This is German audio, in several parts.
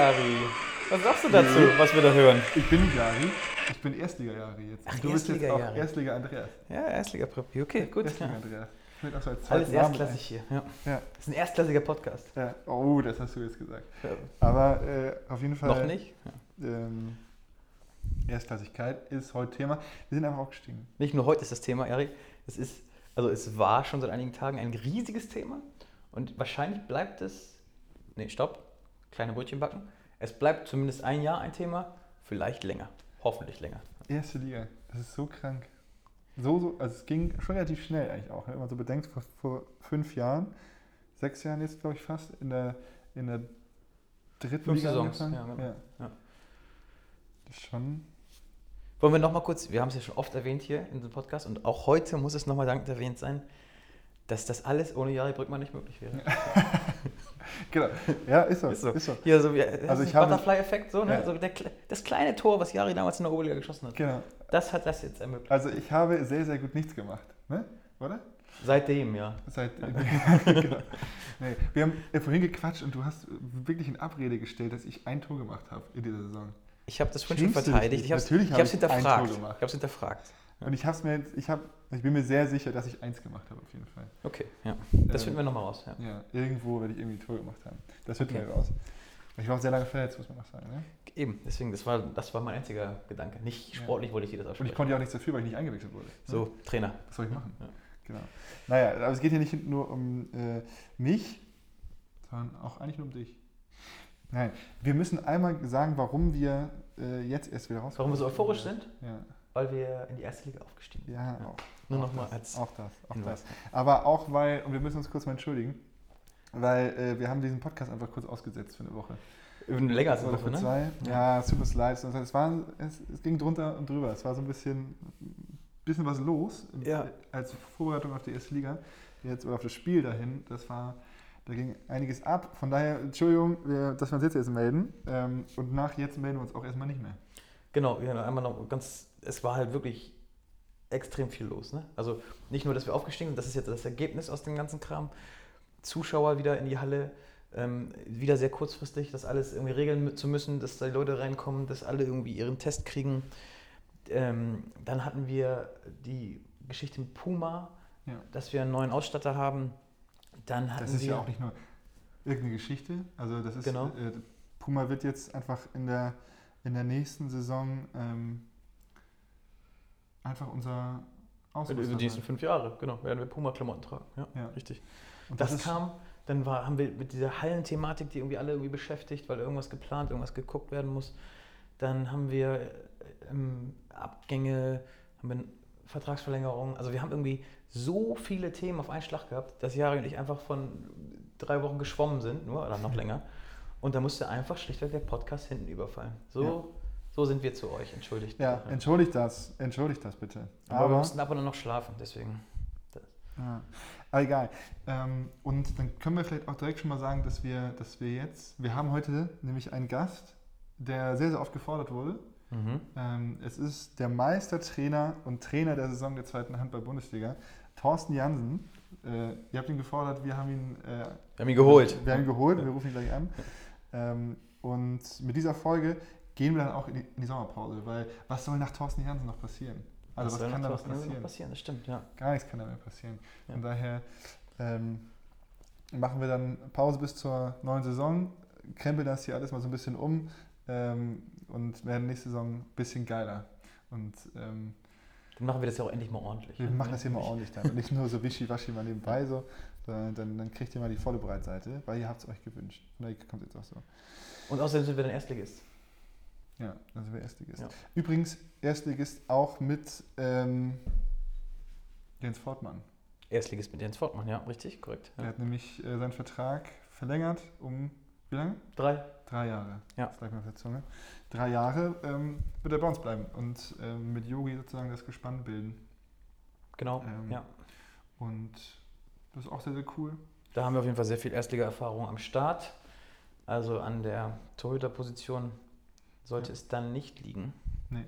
Jari. Was sagst du dazu, was wir da hören? Ich bin nicht Jari, ich bin Erstliga-Jari jetzt. Ach, du bist jetzt auch. Erstliga-Andreas. Ja, Erstliga-Preppy. Okay, gut. Erstliga-Andreas. Auch so als Alles erstklassig hier. Ja. Ja. Das ist ein erstklassiger Podcast. Ja. Oh, das hast du jetzt gesagt. Ja. Aber äh, auf jeden Fall. Noch nicht? Ähm, Erstklassigkeit ist heute Thema. Wir sind einfach aufgestiegen. Nicht nur heute ist das Thema, Erik. Es ist, also es war schon seit einigen Tagen ein riesiges Thema und wahrscheinlich bleibt es. Nee, stopp. Kleine Brötchen backen. Es bleibt zumindest ein Jahr ein Thema, vielleicht länger. Hoffentlich länger. Erste Liga. Das ist so krank. So, so, also es ging schon relativ schnell eigentlich auch. ne? Wenn man so bedenkt, vor, vor fünf Jahren, sechs Jahren jetzt, glaube ich, fast, in der, in der dritten Fünf Liga Saisons, angefangen. ja, genau. ja. Ja. Das ist schon. Wollen wir nochmal kurz, wir haben es ja schon oft erwähnt hier in diesem Podcast und auch heute muss es nochmal dankend erwähnt sein, dass das alles ohne Jari Brückmann nicht möglich wäre. Genau. Ja, ist so. Ist so. Ist so. Hier so wie Also ich Butterfly-Effekt, so, ne? Ja. so der, das kleine Tor, was Jari damals in der Oberliga geschossen hat. Genau. Das hat das jetzt ermöglicht. Also ich habe sehr, sehr gut nichts gemacht. Ne? Oder? Seitdem, ja. Seit, genau. nee, wir haben ja vorhin gequatscht und du hast wirklich in Abrede gestellt, dass ich ein Tor gemacht habe in dieser Saison. Ich habe das schon verteidigt. Ich habe es Natürlich habe ich ein hinterfragt. Tor gemacht. Ich habe es hinterfragt. Und ich, hab's mir jetzt, ich, hab, ich bin mir sehr sicher, dass ich eins gemacht habe, auf jeden Fall. Okay, ja. Das Ähm, finden wir nochmal raus. Ja. Ja, irgendwo werde ich irgendwie ein Tor gemacht haben. Das finden Okay. wir raus. Ich war auch sehr lange verletzt, muss man noch sagen. Ne? Eben, deswegen, das war, das war mein einziger Gedanke. Nicht Ja. sportlich wollte ich dir das Und aussprechen. ich konnte ja auch nichts dafür, weil ich nicht eingewechselt wurde. Ne? so, Trainer. Was soll ich machen? Ja. Genau. Naja, aber es geht hier nicht nur um äh, mich, sondern auch eigentlich nur um dich. Nein, wir müssen einmal sagen, warum wir äh, jetzt erst wieder raus. Warum wir so euphorisch sind? Ja, Weil wir in die erste Liga aufgestiegen sind. ja, auch. Nur nochmal als Auch das, auch Hinweis. das. Aber auch weil, und wir müssen uns kurz mal entschuldigen, weil äh, wir haben diesen Podcast einfach kurz ausgesetzt für eine Woche. Länger als eine Woche, ne? zwei. Ja. Ja, es tut uns leid. Es, es, war, es, es ging drunter und drüber. Es war so ein bisschen, bisschen was los Ja. als Vorbereitung auf die erste Liga. Jetzt oder auf das Spiel dahin. Das war, da ging einiges ab. Von daher, Entschuldigung, wir, dass wir uns jetzt erst melden. Ähm, und nach jetzt melden wir uns auch erstmal nicht mehr. Genau, ja, einmal noch ganz, es war halt wirklich extrem viel los. Ne? Also nicht nur, dass wir aufgestiegen sind, das ist jetzt das Ergebnis aus dem ganzen Kram. Zuschauer wieder in die Halle, ähm, wieder sehr kurzfristig, das alles irgendwie regeln zu müssen, dass da die Leute reinkommen, dass alle irgendwie ihren Test kriegen. Ähm, dann hatten wir die Geschichte mit Puma, Ja. dass wir einen neuen Ausstatter haben. Dann hatten Das ist wir ja auch nicht nur irgendeine Geschichte. Also das ist, Genau. äh, Puma wird jetzt einfach in der, in der nächsten Saison ähm, einfach unser über Ausrüster die nächsten fünf Jahre, genau, werden wir Puma-Klamotten tragen. Ja, Ja. richtig. Und Das, ist- kam, dann war, haben wir mit dieser Hallenthematik, die irgendwie alle irgendwie beschäftigt, weil irgendwas geplant, irgendwas geguckt werden muss. Dann haben wir äh, ähm, Abgänge, haben wir Vertragsverlängerungen. Also wir haben irgendwie so viele Themen auf einen Schlag gehabt, dass Jari und ich einfach von drei Wochen geschwommen sind, nur oder noch länger. Und da musste einfach schlichtweg der Podcast hinten überfallen. So. So sind wir zu euch, entschuldigt. Ja, entschuldigt das, entschuldigt das bitte. Aber, wir Aber, mussten ab und an noch schlafen, deswegen. ja, aber egal. Ähm, und dann können wir vielleicht auch direkt schon mal sagen, dass wir, dass wir jetzt, wir haben heute nämlich einen Gast, der sehr, sehr oft gefordert wurde. Mhm. Ähm, es ist der Meistertrainer und Trainer der Saison der zweiten Handball-Bundesliga, Thorsten Jansen. Äh, ihr habt ihn gefordert, wir haben ihn, äh, Wir haben ihn geholt. Wir haben ihn geholt, wir rufen ihn gleich an. Ähm, und mit dieser Folge gehen wir dann auch in die, in die Sommerpause, weil was soll nach Thorsten Jansen noch passieren? Also was, soll kann da noch passieren? passieren? Das stimmt, ja. Gar nichts kann da mehr passieren. Ja. Von daher ähm, machen wir dann Pause bis zur neuen Saison, krempeln das hier alles mal so ein bisschen um ähm, und werden nächste Saison ein bisschen geiler. Und ähm, Dann machen wir das ja auch endlich mal ordentlich. wir ne? machen das hier mal ordentlich dann. Und nicht nur so wischiwaschi mal nebenbei so, sondern dann, dann kriegt ihr mal die volle Breitseite, weil ihr habt es euch gewünscht. Von daher kommt jetzt auch so. Und außerdem sind wir dann Erstligist. Ja, sind wir Erstligist. Ja. Übrigens, Erstligist auch mit ähm, Jens Fortmann. Erstligist mit Jens Fortmann, ja, richtig, korrekt. Er Ja. hat nämlich äh, seinen Vertrag verlängert um wie lange? Drei. Drei Jahre. Ja. Das gleich mal auf der Zunge. Drei Jahre ähm, wird er bei uns bleiben und ähm, mit Yogi sozusagen das Gespann bilden. Genau, Ähm, ja. Und das ist auch sehr, sehr cool. Da haben wir auf jeden Fall sehr viel Erstliga-Erfahrung am Start. Also an der Torhüter-Position sollte Ja. es dann nicht liegen. Nee.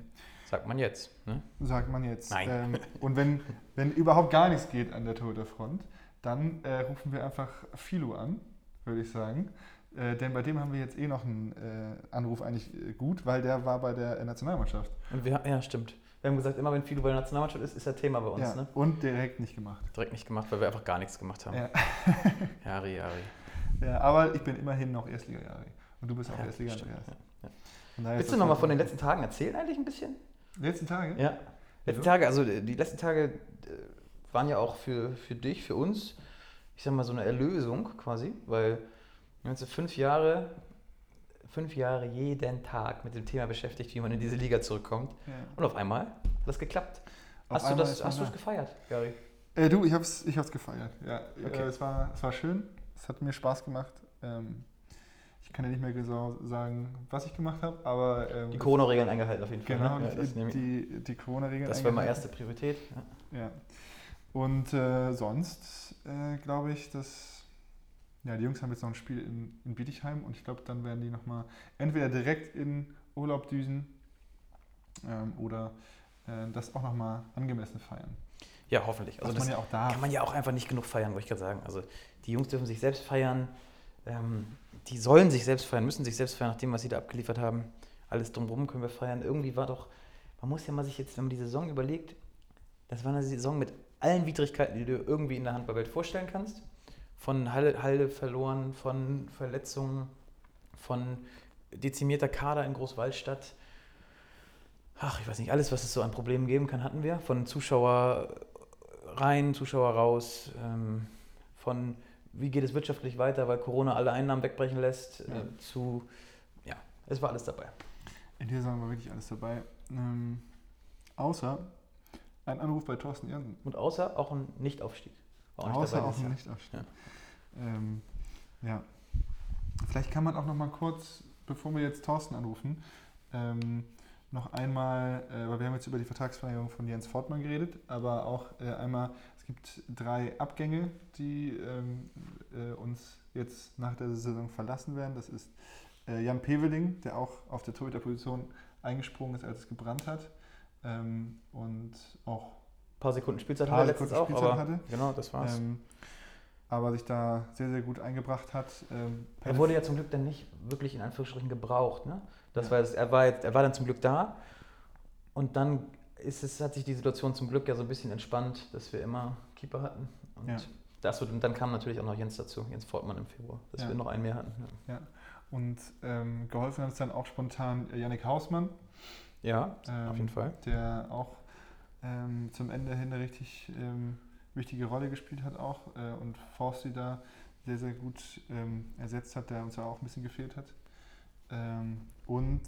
Sagt man jetzt. Ne? sagt man jetzt. Nein. Ähm, und wenn, wenn überhaupt gar nichts geht an der Torhüterfront, dann äh, rufen wir einfach Philo an, würde ich sagen. Äh, denn bei dem haben wir jetzt eh noch einen äh, Anruf eigentlich äh, gut, weil der war bei der Nationalmannschaft. Und wir, ja, stimmt. Wir haben gesagt, immer wenn Fido bei der Nationalmannschaft ist, ist er Thema bei uns. Ja, Ne? Und direkt nicht gemacht. Direkt nicht gemacht, weil wir einfach gar nichts gemacht haben. Ja. Jari, Jari. ja, aber ich bin immerhin noch Erstliga-Jahre. Und du bist auch Ja, Erstliga ist Willst du nochmal von den letzten Tagen erzählen eigentlich ein bisschen? letzten Tage? Ja. Letzten. Tage, also die letzten Tage äh, waren ja auch für, für dich, für uns, ich sag mal, so eine Erlösung quasi, weil wir haben uns jetzt fünf Jahre, fünf Jahre jeden Tag mit dem Thema beschäftigt, wie man in diese Liga zurückkommt. Ja. Und auf einmal hat das geklappt. Auf hast du das, hast du da. es gefeiert, Gary? Äh, du, ich hab's, ich hab's gefeiert. Ja, Okay. äh, es, war, es war schön. Es hat mir Spaß gemacht. Ähm, ich kann ja nicht mehr genau sagen, was ich gemacht habe, aber ähm, Die Corona-Regeln eingehalten auf jeden Fall. genau ne? ja, das die, die, die Corona-Regeln. das war mal eingehalten. erste Priorität. Ja. Ja. Und äh, sonst äh, glaube ich, dass ja, die Jungs haben jetzt noch ein Spiel in, in Bietigheim und ich glaube, dann werden die nochmal entweder direkt in Urlaub düsen ähm, oder äh, das auch nochmal angemessen feiern. ja, hoffentlich. Also das man ja kann man ja auch einfach nicht genug feiern, wollte ich gerade sagen. Also die Jungs dürfen sich selbst feiern. Ähm, die sollen sich selbst feiern, müssen sich selbst feiern, nach dem, was sie da abgeliefert haben. Alles drumherum können wir feiern. Irgendwie war doch, man muss ja mal sich jetzt, wenn man die Saison überlegt, das war eine Saison mit allen Widrigkeiten, die du irgendwie in der Handballwelt vorstellen kannst. Von Halle, Halle verloren, von Verletzungen, von dezimierter Kader in Großwaldstadt. Ach, ich weiß nicht, alles, was es so an Problemen geben kann, hatten wir. Von Zuschauer rein, Zuschauer raus, ähm, von wie geht es wirtschaftlich weiter, weil Corona alle Einnahmen wegbrechen lässt, Ja. äh, zu, ja, es war alles dabei. In dieser Saison war wirklich alles dabei. Ähm, außer ein Anruf bei Thorsten Jansen. Und außer auch ein Nichtaufstieg. War nicht Außer dabei auch ein. Nichtaufstieg. Ähm, ja. Vielleicht kann man auch noch mal kurz, bevor wir jetzt Thorsten anrufen, ähm, noch einmal, äh, weil wir haben jetzt über die Vertragsverlängerung von Jens Fortmann geredet, aber auch äh, einmal, es gibt drei Abgänge, die ähm, äh, uns jetzt nach der Saison verlassen werden. Das ist äh, Jan Peveling, der auch auf der Torhüterposition eingesprungen ist, als es gebrannt hat. Ähm, und auch Ein paar Sekunden Spielzeit Paar hatte auch, Sekunden Spielzeit aber hatte. genau, das war's. ähm, aber sich da sehr, sehr gut eingebracht hat. Ähm, er wurde ja zum Glück dann nicht wirklich in Anführungsstrichen gebraucht. Ne? Das Ja. war er, war er war dann zum Glück da und dann ist es, hat sich die Situation zum Glück ja so ein bisschen entspannt, dass wir immer Keeper hatten. Und, Ja. das, wird- und dann kam natürlich auch noch Jens dazu, Jens Fortmann im Februar, dass Ja. wir noch einen mehr hatten. Und ähm, geholfen hat es dann auch spontan Yannick Hausmann, Ja, ähm, auf jeden Fall. der auch ähm, zum Ende hin eine richtig ähm, wichtige Rolle gespielt hat auch äh, und Forsti da sehr, sehr gut ähm, ersetzt hat, der uns ja auch ein bisschen gefehlt hat. Ähm, und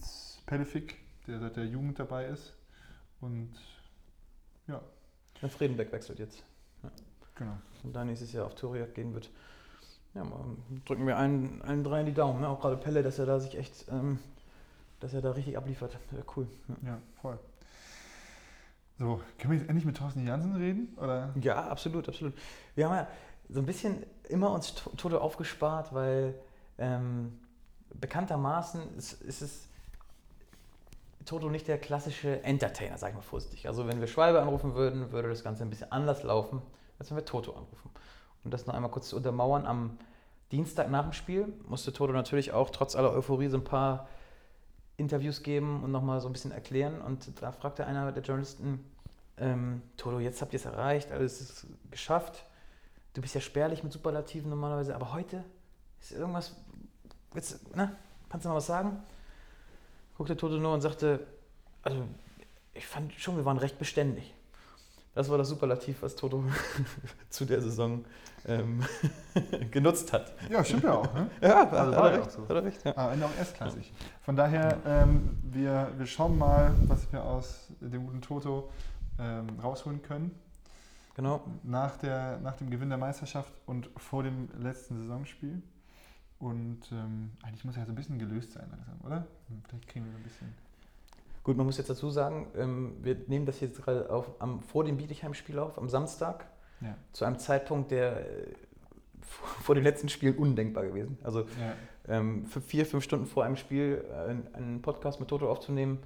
Pelefik, der seit der Jugend dabei ist. Und Der Friedenbeck wechselt jetzt. genau. und da nächstes Jahr auf Touriak gehen wird. Ja, drücken wir allen, allen dreien die Daumen. Ne? Auch gerade Pelle, dass er da sich echt, ähm, dass er da richtig abliefert. Ja, cool. Ja. Ja, voll. So, können wir jetzt endlich mit Thorsten Jansen reden? Oder? ja, absolut, absolut. Wir haben ja so ein bisschen immer uns To- Toto aufgespart, weil ähm, bekanntermaßen ist, ist es Toto nicht der klassische Entertainer, sag ich mal vorsichtig. Also wenn wir Schwalbe anrufen würden, würde das Ganze ein bisschen anders laufen, als wenn wir Toto anrufen. Und das noch einmal kurz zu untermauern, am Dienstag nach dem Spiel musste Toto natürlich auch trotz aller Euphorie so ein paar Interviews geben und nochmal so ein bisschen erklären. Und da fragte einer der Journalisten, ähm, Toto, jetzt habt ihr es erreicht, alles ist geschafft. Du bist ja spärlich mit Superlativen normalerweise, aber heute ist irgendwas, willst, ne? kannst du noch was sagen? Guckte Toto nur und sagte, also ich fand schon, wir waren recht beständig. Das war das Superlativ, was Toto zu der Saison ähm, genutzt hat. Ja, stimmt ja auch. Ne? Ja, Also hat, war er recht, auch so. hat er recht. Ja. Am Ende auch erstklassig. Von daher, ähm, wir, wir schauen mal, was wir aus dem guten Toto ähm, rausholen können. Genau. Nach, der, nach dem Gewinn der Meisterschaft und vor dem letzten Saisonspiel. Und ähm, eigentlich muss er ja so ein bisschen gelöst sein langsam, oder? Hm, Vielleicht kriegen wir so ein bisschen. Gut, man muss jetzt dazu sagen, ähm, wir nehmen das jetzt gerade auf, am, vor dem Bietigheim-Spiel auf, am Samstag, Ja. zu einem Zeitpunkt, der äh, vor vor den letzten Spielen undenkbar gewesen. Also Ja, ähm, vier, fünf Stunden vor einem Spiel äh, einen- einen Podcast mit Toto aufzunehmen,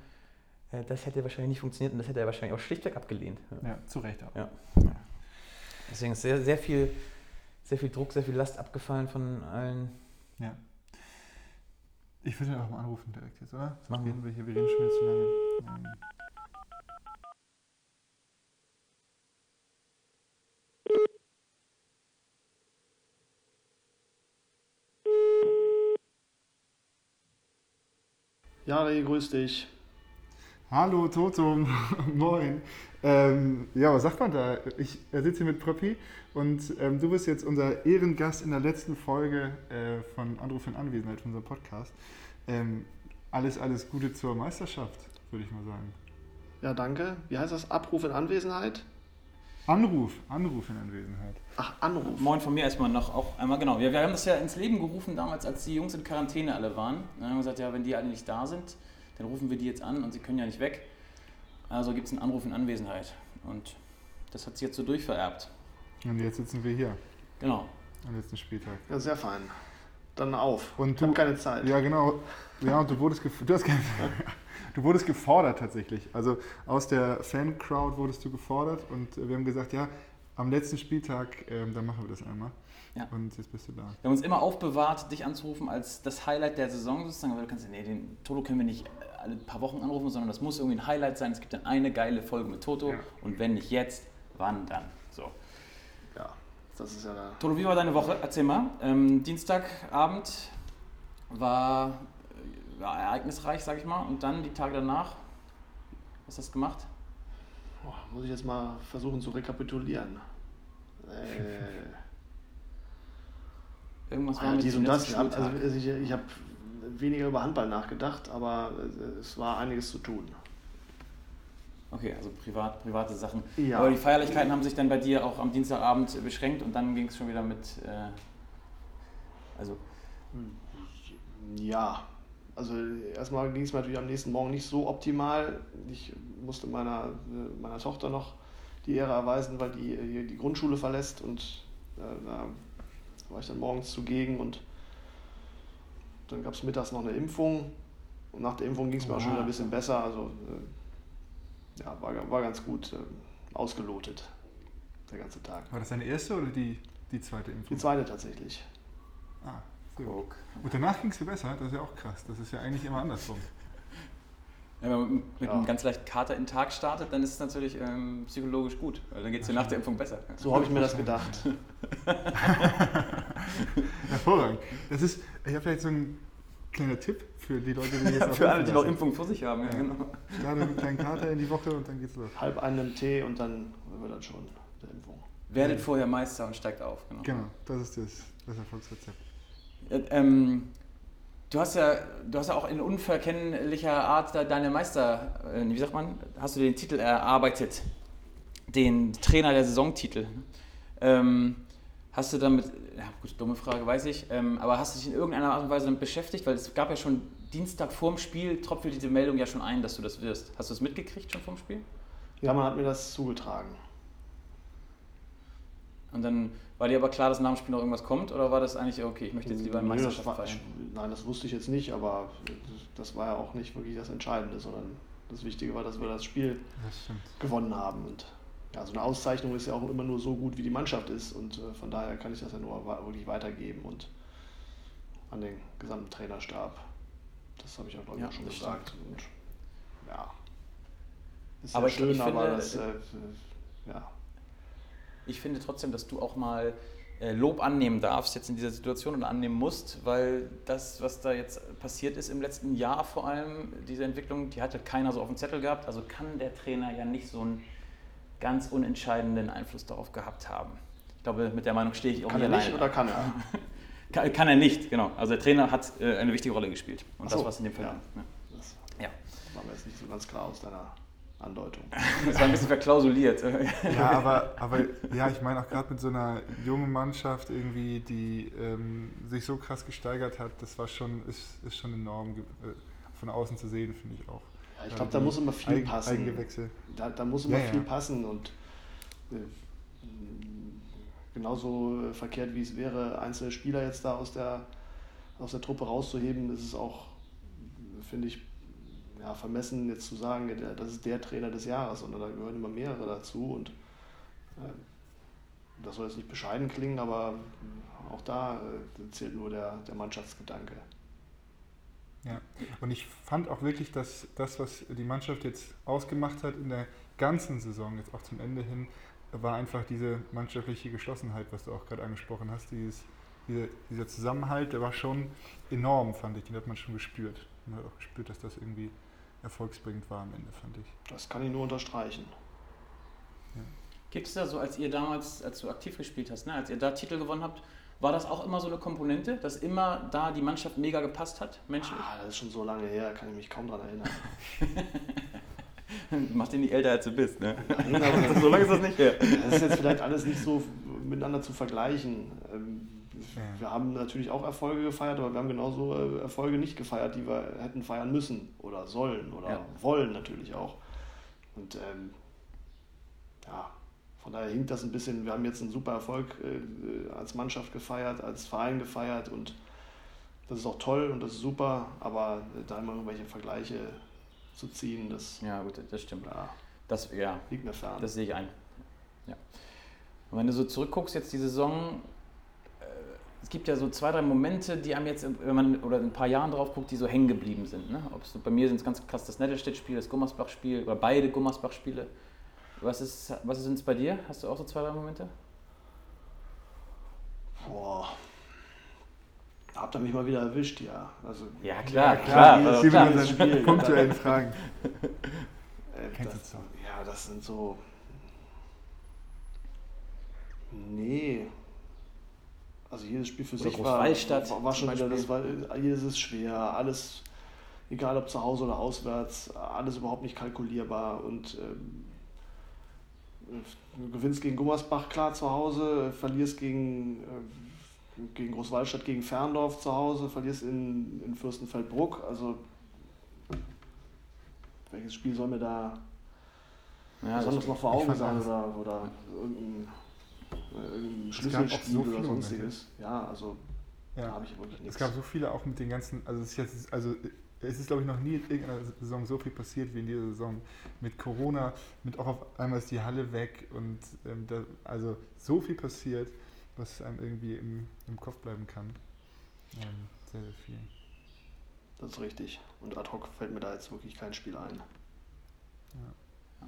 äh, das hätte wahrscheinlich nicht funktioniert und das hätte er wahrscheinlich auch schlichtweg abgelehnt. Ja. ja, zu Recht auch. Ja. Deswegen ist sehr, sehr viel, sehr viel Druck, sehr viel Last abgefallen von allen. Ich würde ihn auch mal anrufen direkt jetzt, oder? Machen reden wir hier, wir reden schon wieder zu lange. Ähm, Jari, grüß dich. Hallo Toto, moin. Ähm, ja, was sagt man da? Ich sitze hier mit Propi und ähm, du bist jetzt unser Ehrengast in der letzten Folge äh, von Anruf in Anwesenheit, von unserem Podcast. Ähm, alles, alles Gute zur Meisterschaft, würde ich mal sagen. Ja, danke. Wie heißt das? Abruf in Anwesenheit? Anruf, Anruf in Anwesenheit. Ach, Anruf. Moin von mir erstmal noch auch einmal genau. Wir, wir haben das ja ins Leben gerufen damals, als die Jungs in Quarantäne alle waren. Dann haben wir gesagt, ja, wenn die alle nicht da sind, dann rufen wir die jetzt an und sie können ja nicht weg. Also gibt es einen Anruf in Anwesenheit. Und das hat sich jetzt so durchvererbt. Und jetzt sitzen wir hier. Genau. Am letzten Spieltag. Ja, sehr fein. Dann auf. Und ich du- habe keine Zeit. Ja, genau. Ja, und du wurdest, du, hast keine, du wurdest gefordert tatsächlich. Also aus der Fan-Crowd wurdest du gefordert und wir haben gesagt, ja, am letzten Spieltag, ähm, dann machen wir das einmal. Ja. Und jetzt bist du da. Wir haben uns immer aufbewahrt, dich anzurufen als das Highlight der Saison sozusagen. Weil du kannst, nee, den Toto können wir nicht alle paar Wochen anrufen, sondern das muss irgendwie ein Highlight sein. Es gibt dann eine geile Folge mit Toto Ja. und wenn nicht jetzt, wann dann? So. Ja, das ist ja da. Toto, wie war deine Woche? Erzähl mal. Ähm, Dienstagabend war äh, ja, ereignisreich, sag ich mal. Und dann die Tage danach, was hast du gemacht? Boah, muss ich jetzt mal versuchen zu rekapitulieren. Äh, Irgendwas war ah, mit dies und das. Also also ich ich habe weniger über Handball nachgedacht, aber äh, es war einiges zu tun. Okay, also privat, private Sachen. Ja. Aber die Feierlichkeiten haben sich dann bei dir auch am Dienstagabend beschränkt und dann ging es schon wieder mit. Äh, also, Ja, also erstmal ging es mir natürlich am nächsten Morgen nicht so optimal. Ich musste meiner, äh, meiner Tochter noch die Ehre erweisen, weil die hier die Grundschule verlässt und äh, da war ich dann morgens zugegen und dann gab es mittags noch eine Impfung und nach der Impfung ging es mir auch schon wieder ein bisschen besser. Also äh, ja, war, war ganz gut äh, ausgelotet, der ganze Tag. War das deine erste oder die, die zweite Impfung? Die zweite tatsächlich. Ah, sehr gut. guck. Und danach ging es dir besser? Das ist ja auch krass. Das ist ja eigentlich immer andersrum. Ja, wenn man mit Ja. einem ganz leichten Kater in den Tag startet, dann ist es natürlich ähm, psychologisch gut, weil dann geht es dir nach der Impfung besser. So habe ich mir das gedacht. Hervorragend. Das ist, ich habe vielleicht so einen kleiner Tipp für die Leute, die jetzt Für alle, die noch lassen. Impfung vor sich haben. Ja, genau. Starte mit einem kleinen Kater in die Woche und dann geht's los. halb einen Tee und dann wird das schon der Impfung. Werdet vorher Meister und steigt auf. Genau. Genau, das ist das, das Erfolgsrezept. Äh, ähm, du hast ja, du hast ja auch in unverkennlicher Art deine Meister, äh, wie sagt man, hast du den Titel erarbeitet, den Trainer der Saisontitel. Ähm, hast du damit, ja gut, dumme Frage, weiß ich, ähm, aber hast du dich in irgendeiner Art und Weise damit beschäftigt? Weil es gab ja schon Dienstag vorm Spiel, tropfelt diese Meldung ja schon ein, dass du das wirst. Hast du es mitgekriegt schon vorm Spiel? Ja, man hat mir das zugetragen. Und dann war dir aber klar, dass nach dem Spiel noch irgendwas kommt? Oder war das eigentlich, okay, ich möchte jetzt lieber eine Nö, das Meisterschaft war, feiern? Nein, das wusste ich jetzt nicht, aber das war ja auch nicht wirklich das Entscheidende, sondern das Wichtige war, dass wir das Spiel Das gewonnen haben. Und ja, so eine Auszeichnung ist ja auch immer nur so gut, wie die Mannschaft ist. Und äh, von daher kann ich das ja nur wirklich weitergeben und an den gesamten Trainerstab. Das habe ich auch, glaube ich, Ja, auch schon gesagt. Und, ja. Ist Aber ja ich- schön, ich aber finde, das, äh, ja. Ich finde trotzdem, dass du auch mal äh, Lob annehmen darfst jetzt in dieser Situation und annehmen musst, weil das, was da jetzt passiert ist im letzten Jahr vor allem, diese Entwicklung, die hatte keiner so auf dem Zettel gehabt. Also kann der Trainer ja nicht so einen ganz unentscheidenden Einfluss darauf gehabt haben. Ich glaube, mit der Meinung stehe ich auch Kann nie er nicht oder kann er? Kann, kann er nicht, genau. Also der Trainer hat äh, eine wichtige Rolle gespielt. Und Ach das so, war es in dem Fall. ja. Ja. Das Ja. war mir jetzt nicht so ganz klar aus deiner Andeutung. Das war ein bisschen verklausuliert. Ja, aber, aber ja, ich meine auch gerade mit so einer jungen Mannschaft irgendwie, die ähm, sich so krass gesteigert hat, das war schon, ist, ist schon enorm äh, von außen zu sehen, finde ich auch. Ich glaube, da muss immer viel Eigen- passen. Eigengewächse. Da, da muss immer Ja, ja. viel passen und äh, genauso verkehrt wie es wäre, einzelne Spieler jetzt da aus der, aus der Truppe rauszuheben, ist es auch, finde ich, ja, vermessen jetzt zu sagen, das ist der Trainer des Jahres, sondern da gehören immer mehrere dazu und äh, das soll jetzt nicht bescheiden klingen, aber auch da äh, zählt nur der, der Mannschaftsgedanke. Ja, und ich fand auch wirklich, dass das, was die Mannschaft jetzt ausgemacht hat in der ganzen Saison, jetzt auch zum Ende hin, war einfach diese mannschaftliche Geschlossenheit, was du auch gerade angesprochen hast. Dieses, diese, dieser Zusammenhalt, der war schon enorm, fand ich. Den hat man schon gespürt. Man hat auch gespürt, dass das irgendwie erfolgsbringend war am Ende, fand ich. Das kann ich nur unterstreichen. Ja. Gibt es da so, als ihr damals, als du aktiv gespielt hast, ne, als ihr da Titel gewonnen habt, war das auch immer so eine Komponente, dass immer da die Mannschaft mega gepasst hat, menschlich? Ah, das ist schon so lange her, kann ich mich kaum daran erinnern. Mach dich nicht älter, als du bist, ne? Nein, so lange ist das nicht her. Das ist jetzt vielleicht alles nicht so miteinander zu vergleichen. Ähm, wir haben natürlich auch Erfolge gefeiert, aber wir haben genauso äh, Erfolge nicht gefeiert, die wir hätten feiern müssen oder sollen oder ja. wollen natürlich auch. Und ähm, ja, von daher hinkt das ein bisschen. Wir haben jetzt einen super Erfolg äh, als Mannschaft gefeiert, als Verein gefeiert und das ist auch toll und das ist super, aber da immer irgendwelche Vergleiche zu ziehen, das. Ja, gut, das stimmt. Ja, das ja, liegt mir fern. Das sehe ich ein. Ja. Und wenn du so zurückguckst, jetzt die Saison, äh, es gibt ja so zwei, drei Momente, die einem jetzt, wenn man oder in ein paar Jahren drauf guckt, die so hängen geblieben sind. Ne? Ob bei mir sind es ganz krass das Nettelstedt-Spiel, das Gummersbach-Spiel oder beide Gummersbach-Spiele. Was ist was sind es bei dir? Hast du auch so zwei, drei Momente? Boah. Habt ihr mich mal wieder erwischt, ja. Also, ja, klar, ja, klar. klar. Sie klar. Spiel, punktuellen Fragen. Äh, das, ja, das sind so. Nee. Also jedes Spiel für Oder sich war, war, war schon wieder, das war, jedes ist schwer, alles, egal ob zu Hause oder auswärts, alles überhaupt nicht kalkulierbar und ähm, du gewinnst gegen Gummersbach klar zu Hause, verlierst gegen, äh, gegen Großwaldstadt, gegen Ferndorf zu Hause, verlierst in, in Fürstenfeldbruck. Also welches Spiel soll mir da ja, besonders noch vor Augen sein oder, oder irgendein, irgendein Schlüsselspiel so oder sonstiges. Ja, also ja. da habe ich wirklich nichts. Es gab so viele auch mit den ganzen, also es ist jetzt, also es ist, glaube ich, noch nie in irgendeiner Saison so viel passiert wie in dieser Saison. Mit Corona, mit auch auf einmal ist die Halle weg und ähm, da, also so viel passiert, was einem irgendwie im, im Kopf bleiben kann. Ähm, sehr, sehr viel. Das ist richtig. Und ad hoc fällt mir da jetzt wirklich kein Spiel ein. Ja.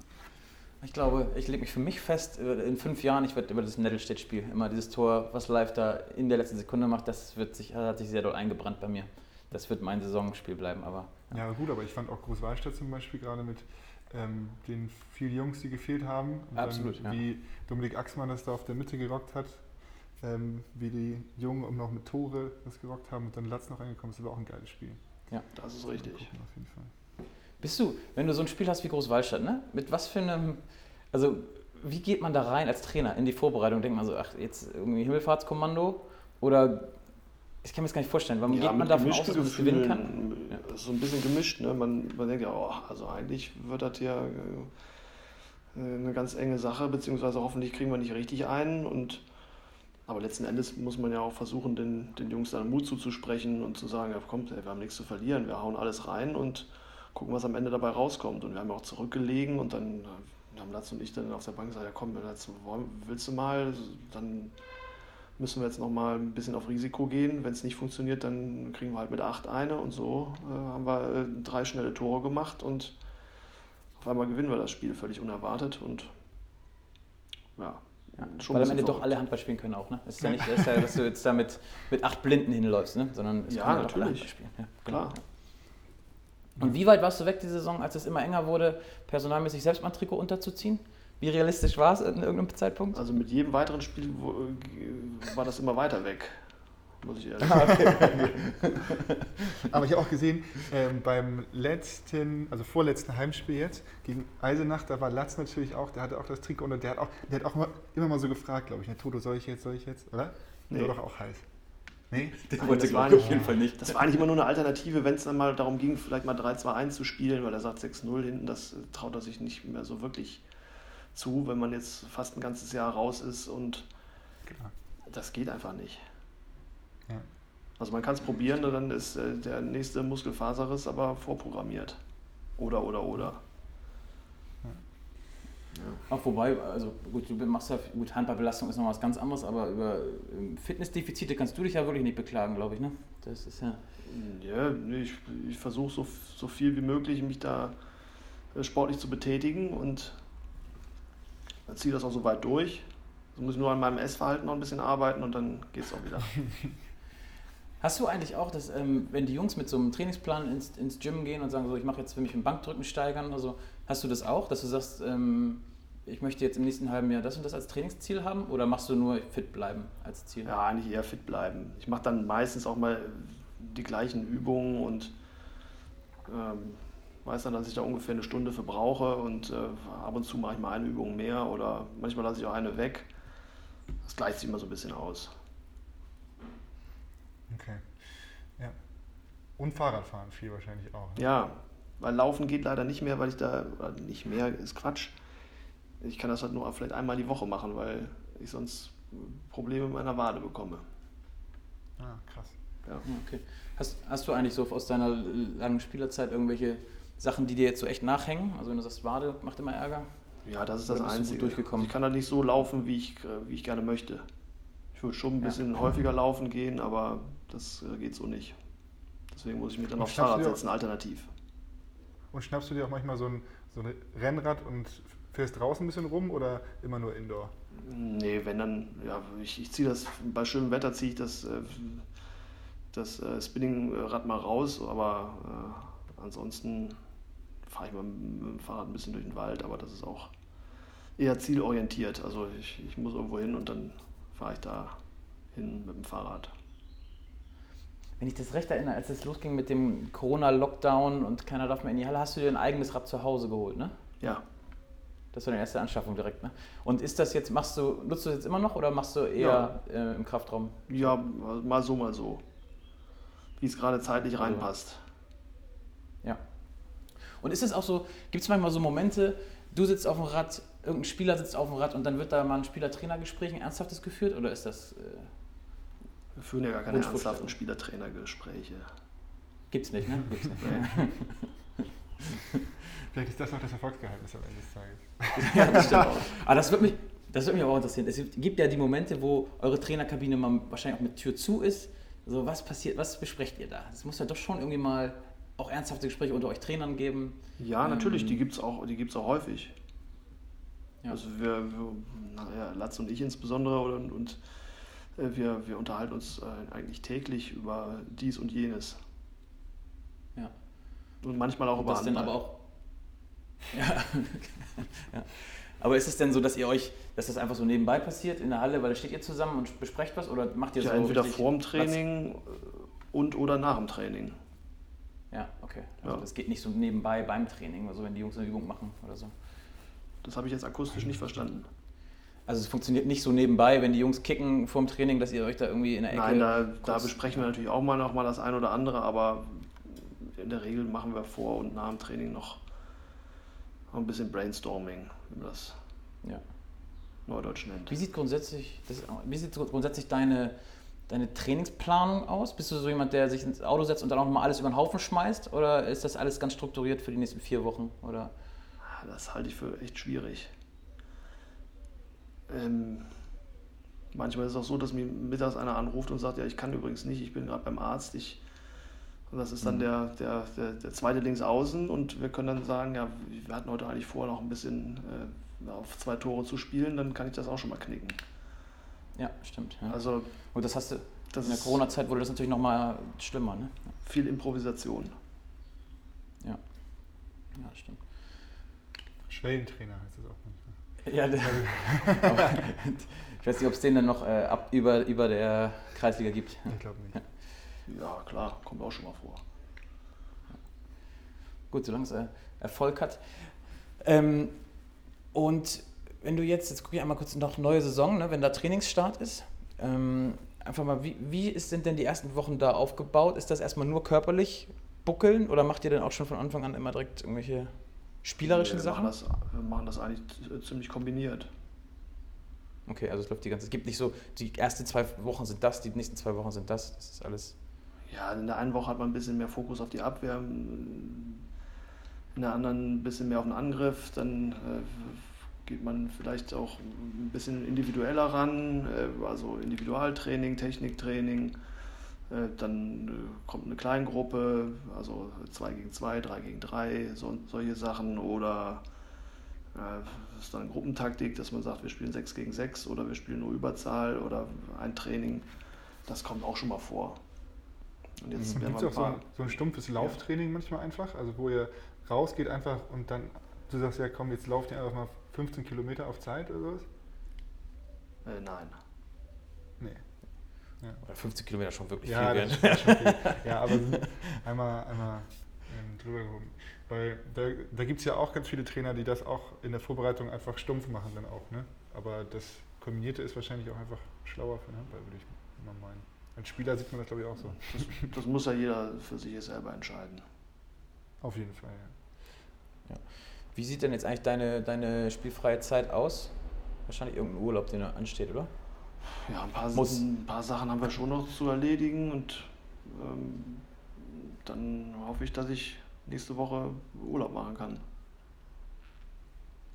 Ich glaube, ich lege mich für mich fest, äh, in fünf Jahren, ich werde über das Nettelstedt-Spiel, immer dieses Tor, was live da in der letzten Sekunde macht, das wird sich, hat sich sehr doll eingebrannt bei mir das wird mein Saisonspiel bleiben. Aber, ja. ja gut, aber ich fand auch Großwallstadt zum Beispiel gerade mit ähm, den vielen Jungs, die gefehlt haben. Absolut. Dann, wie Dominik Axmann das da auf der Mitte gerockt hat, ähm, wie die Jungen und noch mit Tore das gerockt haben und dann Latz noch reingekommen ist, das war auch ein geiles Spiel. Ja, das ist richtig. Auf jeden Fall. Bist du, wenn du so ein Spiel hast wie Großwallstadt, ne? mit was für einem, also wie geht man da rein als Trainer in die Vorbereitung? Denkt man so, ach, jetzt irgendwie Himmelfahrtskommando? Oder ich kann mir das gar nicht vorstellen. Warum ja, geht man davon aus, dass man das gewinnen kann? Ja. So ein bisschen gemischt. Ne? Man, man denkt ja, oh, also eigentlich wird das hier äh, eine ganz enge Sache, beziehungsweise hoffentlich kriegen wir nicht richtig ein. Und, aber letzten Endes muss man ja auch versuchen, den, den Jungs dann Mut zuzusprechen und zu sagen, ja, kommt, ey, wir haben nichts zu verlieren, wir hauen alles rein und gucken, was am Ende dabei rauskommt. Und wir haben ja auch zurückgelegen und dann haben Latz und ich dann auf der Bank gesagt, ja komm, willst du mal, dann müssen wir jetzt noch mal ein bisschen auf Risiko gehen. Wenn es nicht funktioniert, dann kriegen wir halt mit acht eine und so äh, haben wir äh, drei schnelle Tore gemacht und auf einmal gewinnen wir das Spiel völlig unerwartet und ja. ja weil am Ende doch alle Handball spielen können auch, ne? Es ist ja nicht, ist ja, dass du jetzt da mit, mit acht Blinden hinläufst, ne? Sondern es ja, können natürlich. alle Handball spielen. Ja, klar. Und wie weit warst du weg die Saison, als es immer enger wurde, personalmäßig selbst mal ein Trikot unterzuziehen? Wie realistisch war es in irgendeinem Zeitpunkt? Also mit jedem weiteren Spiel äh, war das immer weiter weg. Muss ich ehrlich ah, sagen. Okay. Aber ich habe auch gesehen, ähm, beim letzten, also vorletzten Heimspiel jetzt, gegen Eisenach, da war Latz natürlich auch, der hatte auch das Trikot und der hat auch, der hat auch immer, immer mal so gefragt, glaube ich, ne, Toto, soll ich jetzt, soll ich jetzt, oder? Nee. Der war doch auch heiß. Nee? Der wollte, ich, auf jeden Fall nicht. Das war eigentlich immer nur eine Alternative, wenn es dann mal darum ging, vielleicht mal 3-2-1 zu spielen, weil er sagt 6-0 hinten, das traut er sich nicht mehr so wirklich zu, wenn man jetzt fast ein ganzes Jahr raus ist und genau. das geht einfach nicht. Ja. Also man kann es probieren, dann ist äh, der nächste Muskelfaserriss aber vorprogrammiert. Oder, oder, oder. Ja. Ja. Auch wobei, also gut, du machst ja, gut, Handballbelastung ist noch was ganz anderes, aber über ähm, Fitnessdefizite kannst du dich ja wirklich nicht beklagen, glaube ich, ne? Das ist ja. Ja, ich, ich versuche so, so viel wie möglich mich da äh, sportlich zu betätigen und ziehe das auch so weit durch. So muss ich nur an meinem Essverhalten noch ein bisschen arbeiten und dann geht es auch wieder. Hast du eigentlich auch, dass ähm, wenn die Jungs mit so einem Trainingsplan ins, ins Gym gehen und sagen, so ich mache jetzt für mich im Bankdrücken steigern, also hast du das auch, dass du sagst, ähm, ich möchte jetzt im nächsten halben Jahr das und das als Trainingsziel haben oder machst du nur fit bleiben als Ziel? Ja, eigentlich eher fit bleiben. Ich mache dann meistens auch mal die gleichen Übungen und ähm, weiß dann, dass ich da ungefähr eine Stunde für brauche und äh, ab und zu mache ich mal eine Übung mehr oder manchmal lasse ich auch eine weg. Das gleicht sich immer so ein bisschen aus. Okay. Ja. Und Fahrradfahren viel wahrscheinlich auch. Ne? Ja, weil Laufen geht leider nicht mehr, weil ich da, nicht mehr, ist Quatsch. Ich kann das halt nur vielleicht einmal die Woche machen, weil ich sonst Probleme mit meiner Wade bekomme. Ah, krass. Ja. Okay. Hast, hast du eigentlich so aus deiner langen Spielerzeit irgendwelche Sachen, die dir jetzt so echt nachhängen? Also wenn du sagst, Wade macht immer Ärger? Ja, das ist das Einzige. Durchgekommen? Ich kann da nicht so laufen, wie ich, wie ich gerne möchte. Ich würde schon ein bisschen ja. häufiger laufen gehen, aber das äh, geht so nicht. Deswegen muss ich mich dann und aufs Fahrrad setzen, alternativ. Und schnappst du dir auch manchmal so ein, so ein Rennrad und fährst draußen ein bisschen rum oder immer nur Indoor? Nee, wenn dann, ja, ich, ich ziehe das, bei schönem Wetter ziehe ich das, äh, das äh, Spinningrad mal raus, aber äh, ansonsten fahre ich mal mit dem Fahrrad ein bisschen durch den Wald, aber das ist auch eher zielorientiert. Also ich, ich muss irgendwo hin und dann fahre ich da hin mit dem Fahrrad wenn ich das recht erinnere, als es losging mit dem Corona-Lockdown und keiner darf mehr in die Halle, hast du dir ein eigenes Rad zu Hause geholt, ne? Ja. Das war deine erste Anschaffung direkt, ne? Und ist das jetzt, machst du, nutzt du das jetzt immer noch oder machst du eher ja. äh, im Kraftraum? Ja, mal so, mal so. Wie es gerade zeitlich also. reinpasst. Ja. Und ist es auch so, gibt es manchmal so Momente, du sitzt auf dem Rad, irgendein Spieler sitzt auf dem Rad und dann wird da mal ein Spieler-Trainer-Gespräch, ein ernsthaftes geführt oder ist das... Äh wir führen ja gar keine ernsthaften Spielertrainergespräche. Gibt's nicht, ne? Gibt's nicht. Vielleicht ist das auch das Erfolgsgeheimnis am Ende des Tages. ja, das stimmt auch. Aber das wird mich, das würde mich auch interessieren. Es gibt ja die Momente, wo eure Trainerkabine mal wahrscheinlich auch mit Tür zu ist. So, was passiert, was besprecht ihr da? Es muss ja doch schon irgendwie mal auch ernsthafte Gespräche unter euch Trainern geben. Ja, natürlich, ähm, die gibt es auch, auch häufig. Ja. Also wir, wir naja, Latz und ich insbesondere und, und äh, wir, wir unterhalten uns äh, eigentlich täglich über dies und jenes. Ja. Und manchmal auch und über das denn aber auch. Ja. ja. Aber ist es denn so, dass ihr euch, dass das einfach so nebenbei passiert in der Halle, weil da steht ihr zusammen und besprecht was oder macht ihr ja, so? Entweder vor dem Training was? und oder nach dem Training. Ja, okay. Also ja. das geht nicht so nebenbei beim Training, also wenn die Jungs eine Übung machen oder so. Das habe ich jetzt akustisch nicht verstanden. Also es funktioniert nicht so nebenbei, wenn die Jungs kicken vorm Training, dass ihr euch da irgendwie in der Ecke... Nein, da, da besprechen wir natürlich auch mal noch mal das ein oder andere, aber in der Regel machen wir vor und nach dem Training noch ein bisschen Brainstorming, wie man das ja. neudeutsch nennt. Wie sieht grundsätzlich, das, wie sieht grundsätzlich deine, deine Trainingsplanung aus? Bist du so jemand, der sich ins Auto setzt und dann auch mal alles über den Haufen schmeißt? Oder ist das alles ganz strukturiert für die nächsten vier Wochen? Oder? Das halte ich für echt schwierig. Ähm, manchmal ist es auch so, dass mir mittags einer anruft und sagt, ja, ich kann übrigens nicht, ich bin gerade beim Arzt. Ich, und das ist dann mhm. der, der, der, der, zweite links außen und wir können dann sagen, ja, wir hatten heute eigentlich vor, noch ein bisschen äh, auf zwei Tore zu spielen, dann kann ich das auch schon mal knicken. Ja, stimmt. Ja. Also, und das hast du, das in der Corona-Zeit wurde das natürlich noch mal schlimmer, ne? Viel Improvisation. Ja. Ja, das stimmt. Schwellentrainer heißt das auch. Ja, ich weiß nicht, ob es den dann noch äh, ab, über, über der Kreisliga gibt. Ich glaube nicht. Ja. ja. klar, kommt auch schon mal vor. Gut, solange es äh, Erfolg hat. Ähm, und wenn du jetzt, jetzt gucke ich einmal kurz noch neue Saison, ne, wenn da Trainingsstart ist, ähm, einfach mal, wie, wie sind denn die ersten Wochen da aufgebaut? Ist das erstmal nur körperlich buckeln oder macht ihr denn auch schon von Anfang an immer direkt irgendwelche spielerischen wir Sachen? Machen das, wir machen das eigentlich ziemlich kombiniert. Okay, also es läuft die ganze. Es gibt nicht so, die ersten zwei Wochen sind das, die nächsten zwei Wochen sind das. Das ist alles. Ja, in der einen Woche hat man ein bisschen mehr Fokus auf die Abwehr, in der anderen ein bisschen mehr auf den Angriff. Dann äh, geht man vielleicht auch ein bisschen individueller ran, äh, also Individualtraining, Techniktraining. Äh, dann äh, kommt eine Kleingruppe, also 2 gegen 2, 3 gegen 3, so, solche Sachen. Oder das ist dann Gruppentaktik, dass man sagt, wir spielen 6 gegen 6 oder wir spielen nur Überzahl oder ein Training. Das kommt auch schon mal vor. Und jetzt mhm. Gibt es auch so ein, so ein, stumpfes Lauftraining ja. manchmal einfach? Also wo ihr rausgeht einfach und dann, du sagst ja, komm, jetzt lauft ihr einfach mal 15 Kilometer auf Zeit oder sowas? Äh, nein. Nee. Ja. 15 Kilometer schon wirklich ja, viel. Das schon viel. ja, aber einmal, einmal ähm, drüber gehoben. Weil da, da gibt es ja auch ganz viele Trainer, die das auch in der Vorbereitung einfach stumpf machen dann auch. Ne? Aber das Kombinierte ist wahrscheinlich auch einfach schlauer für den Handball, würde ich mal meinen. Als Spieler sieht man das glaube ich auch so. Das, das muss ja jeder für sich selber entscheiden. Auf jeden Fall, ja. ja. Wie sieht denn jetzt eigentlich deine, deine spielfreie Zeit aus? Wahrscheinlich irgendein Urlaub, den ansteht, oder? Ja, ein paar, ein paar Sachen haben wir schon noch zu erledigen und ähm, dann hoffe ich, dass ich nächste Woche Urlaub machen kann.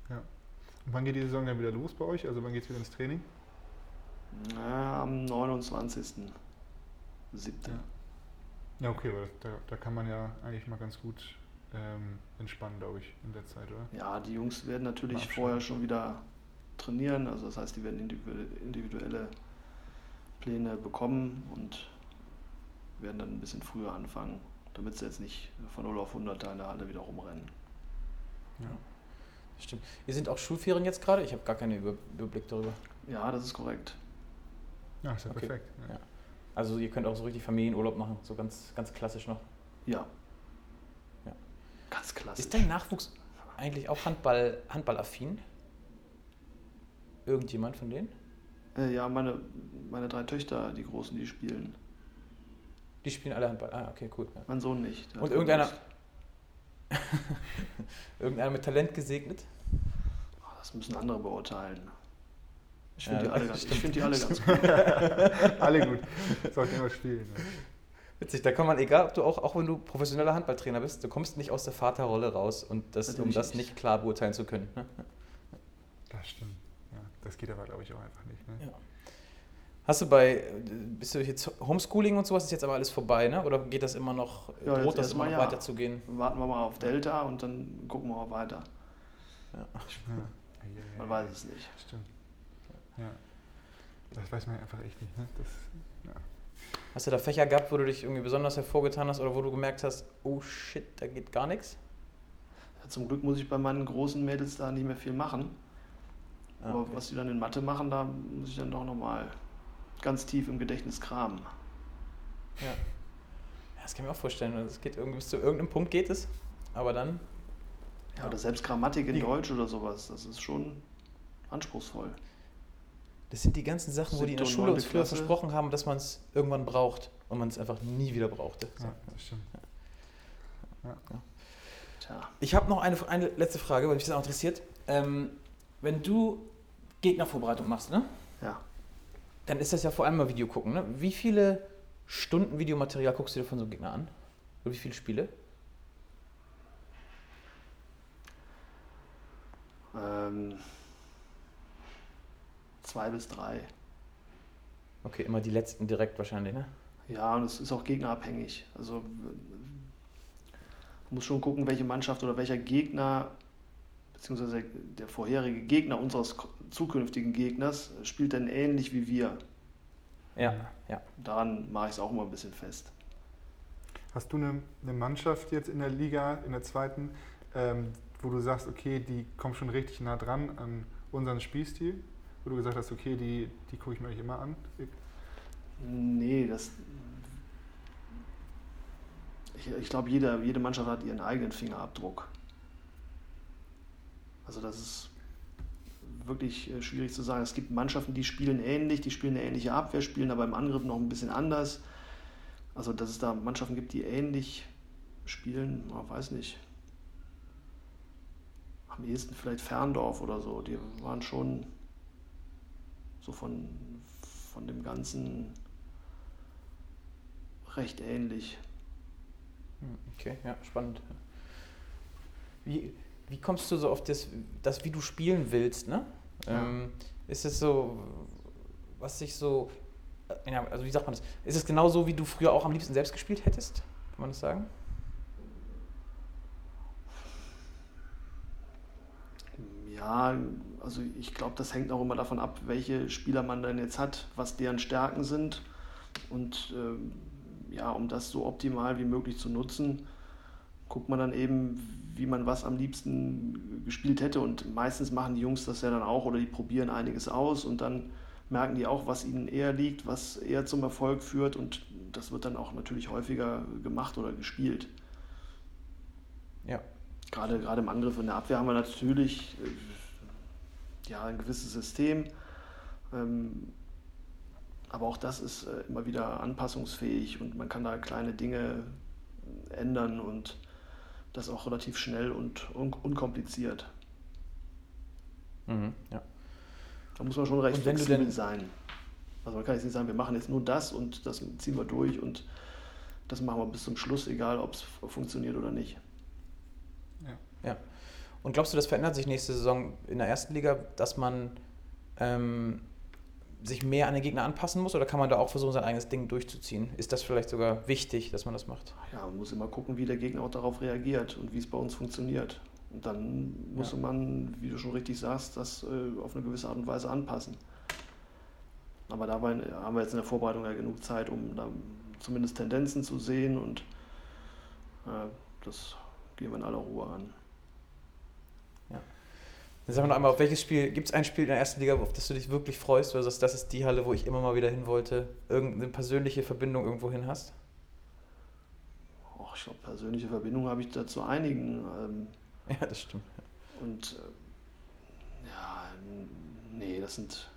Ja. Und wann geht die Saison dann wieder los bei euch? Also wann geht es wieder ins Training? Na, am 29.07. Ja. ja, okay, weil da, da kann man ja eigentlich mal ganz gut ähm, entspannen, glaube ich, in der Zeit, oder? Ja, die Jungs werden natürlich vorher schon wieder trainieren. Also das heißt, die werden individuelle Pläne bekommen und werden dann ein bisschen früher anfangen, damit sie jetzt nicht von 0 auf 100 da in der Halle wieder rumrennen. Ja, stimmt. Ihr sind auch Schulferien jetzt gerade? Ich habe gar keinen Überblick darüber. Ja, das ist korrekt. Ja, ist ja okay. perfekt. Ja. Ja. Also ihr könnt auch so richtig Familienurlaub machen, so ganz, ganz klassisch noch. Ja. Ganz klassisch. Ist dein Nachwuchs eigentlich auch Handball, handballaffin? Irgendjemand von denen? Äh, ja, meine, meine drei Töchter, die Großen, die spielen. Die spielen alle Handball. Ah, okay, cool. Ja. Mein Sohn nicht. Und irgendeiner. irgendeiner mit Talent gesegnet? Das müssen andere beurteilen. Ich finde ja, die, find die alle ganz gut. alle gut. Sollten immer spielen. Ne? Witzig, da kann man, egal ob du auch, auch wenn du professioneller Handballtrainer bist, du kommst nicht aus der Vaterrolle raus und das, um das nicht klar beurteilen zu können. Ne? Das stimmt. Das geht aber, glaube ich, auch einfach nicht. Ne? Ja. Hast du bei, bist du jetzt Homeschooling und sowas ist jetzt aber alles vorbei, ne? Oder geht das immer noch, ja, droht das immer noch ja. weiterzugehen? Warten wir mal auf Delta und dann gucken wir mal weiter. Ja. ja. Man weiß es nicht. Stimmt. Ja. Das weiß man einfach echt nicht. Ne? Das, Hast du da Fächer gehabt, wo du dich irgendwie besonders hervorgetan hast oder wo du gemerkt hast, oh shit, da geht gar nichts? zum Glück muss ich bei meinen großen Mädels da nicht mehr viel machen. Ah, Aber okay. was sie dann in Mathe machen, da muss ich dann doch nochmal ganz tief im Gedächtnis kramen. Ja. ja. Das kann ich mir auch vorstellen. Es geht irgendwie bis zu irgendeinem Punkt geht es, aber dann. Ja, oder selbst Grammatik in die, Deutsch oder sowas, das ist schon anspruchsvoll. Das sind die ganzen Sachen, wo die in der Schule uns früher versprochen haben, dass man es irgendwann braucht und man es einfach nie wieder brauchte. Ja, das stimmt. Ja. Ja. Ich habe noch eine, eine letzte Frage, weil mich das auch interessiert. Ähm, wenn du Gegnervorbereitung machst, ne? Ja. Dann ist das ja vor allem mal Video gucken, ne? Wie viele Stunden Videomaterial guckst du dir von so einem Gegner an? Oder wie viele Spiele? Ähm, zwei bis drei. Okay, immer die letzten direkt wahrscheinlich, ne? Ja, und es ist auch gegnerabhängig. Also man muss schon gucken, welche Mannschaft oder welcher Gegner beziehungsweise der vorherige Gegner unseres zukünftigen Gegners spielt dann ähnlich wie wir. Ja, ja. Daran mache ich es auch immer ein bisschen fest. Hast du eine, eine Mannschaft jetzt in der Liga, in der zweiten, ähm, wo du sagst, okay, die kommt schon richtig nah dran an unseren Spielstil? Wo du gesagt hast, okay, die, die gucke ich mir eigentlich immer an? Nee, das. Ich, ich glaube, jede, Mannschaft hat ihren eigenen Fingerabdruck. Also das ist wirklich äh, schwierig zu sagen. Es gibt Mannschaften, die spielen ähnlich, die spielen eine ähnliche Abwehr, spielen aber im Angriff noch ein bisschen anders. Also dass es da Mannschaften gibt, die ähnlich spielen, man weiß nicht. Am ehesten vielleicht Ferndorf oder so, die waren schon so von, von dem Ganzen recht ähnlich. Hm, okay, ja, spannend. Wie, wie kommst du so auf das, das wie du spielen willst, ne? Ja. Ähm, ist es so, was sich so, äh, ja, also wie sagt man das? Ist es genau so, wie du früher auch am liebsten selbst gespielt hättest? Kann man das sagen? Ja, also ich glaube, das hängt auch immer davon ab, welche Spieler man dann jetzt hat, was deren Stärken sind. Und ähm, ja, um das so optimal wie möglich zu nutzen, guckt man dann eben, wie man was am liebsten gespielt hätte. Und meistens machen die Jungs das ja dann auch oder die probieren einiges aus und dann merken die auch, was ihnen eher liegt, was eher zum Erfolg führt. Und das wird dann auch natürlich häufiger gemacht oder gespielt. Ja. Gerade, gerade im Angriff und der Abwehr haben wir natürlich äh, ja, ein gewisses System. Ähm, aber auch das ist äh, immer wieder anpassungsfähig und man kann da kleine Dinge ändern und das auch relativ schnell und un unkompliziert. Mhm, ja. Da muss man schon recht flexibel sein. Also man kann jetzt nicht sagen, wir machen jetzt nur das und das ziehen wir durch und das machen wir bis zum Schluss, egal ob es funktioniert oder nicht. Ja. ja. Und glaubst du, das verändert sich nächste Saison in der ersten Liga, dass man ähm, sich mehr an den Gegner anpassen muss oder kann man da auch versuchen, sein eigenes Ding durchzuziehen? Ist das vielleicht sogar wichtig, dass man das macht? Ja, man muss immer gucken, wie der Gegner auch darauf reagiert und wie es bei uns funktioniert. Und dann muss ja. man, wie du schon richtig sagst, das äh, auf eine gewisse Art und Weise anpassen. Aber dabei haben wir jetzt in der Vorbereitung ja genug Zeit, um da zumindest Tendenzen zu sehen und äh, das gehen wir in aller Ruhe an. Dann sagen wir noch einmal, auf welches Spiel, gibt es ein Spiel in der ersten Liga, auf das du dich wirklich freust, oder sagst, das ist die Halle, wo ich immer mal wieder hin wollte, irgendeine persönliche Verbindung irgendwo hin hast? Och, ich glaube, persönliche Verbindung habe ich da zu einigen. Ähm, ja, das stimmt. Und äh, ja, nee, das sind,